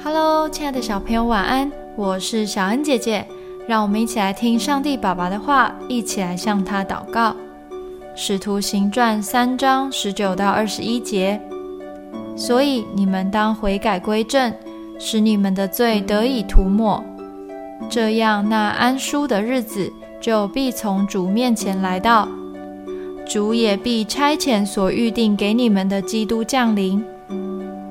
Hello，亲爱的小朋友，晚安！我是小恩姐姐，让我们一起来听上帝爸爸的话，一起来向他祷告。使徒行传三章十九到二十一节，所以你们当悔改归正，使你们的罪得以涂抹，这样那安舒的日子就必从主面前来到，主也必差遣所预定给你们的基督降临，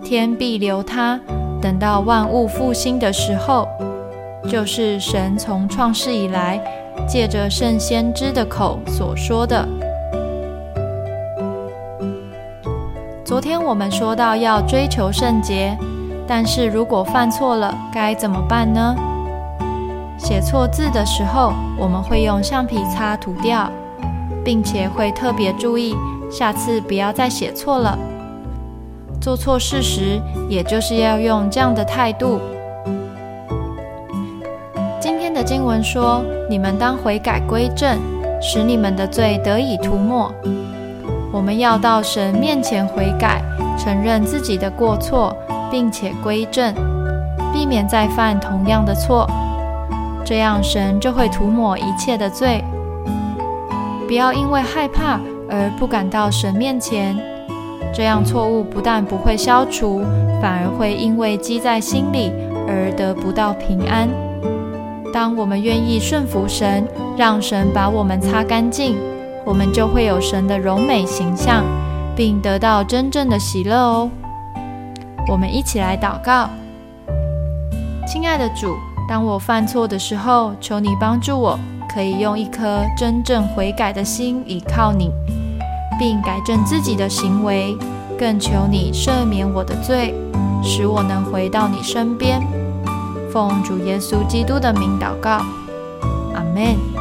天必留他。等到万物复兴的时候，就是神从创世以来，借着圣先知的口所说的。昨天我们说到要追求圣洁，但是如果犯错了，该怎么办呢？写错字的时候，我们会用橡皮擦涂掉，并且会特别注意，下次不要再写错了。做错事时，也就是要用这样的态度。今天的经文说：“你们当悔改归正，使你们的罪得以涂抹。”我们要到神面前悔改，承认自己的过错，并且归正，避免再犯同样的错。这样神就会涂抹一切的罪。不要因为害怕而不敢到神面前。这样错误不但不会消除，反而会因为积在心里而得不到平安。当我们愿意顺服神，让神把我们擦干净，我们就会有神的柔美形象，并得到真正的喜乐哦。我们一起来祷告：亲爱的主，当我犯错的时候，求你帮助我，可以用一颗真正悔改的心倚靠你。并改正自己的行为，更求你赦免我的罪，使我能回到你身边。奉主耶稣基督的名祷告，阿门。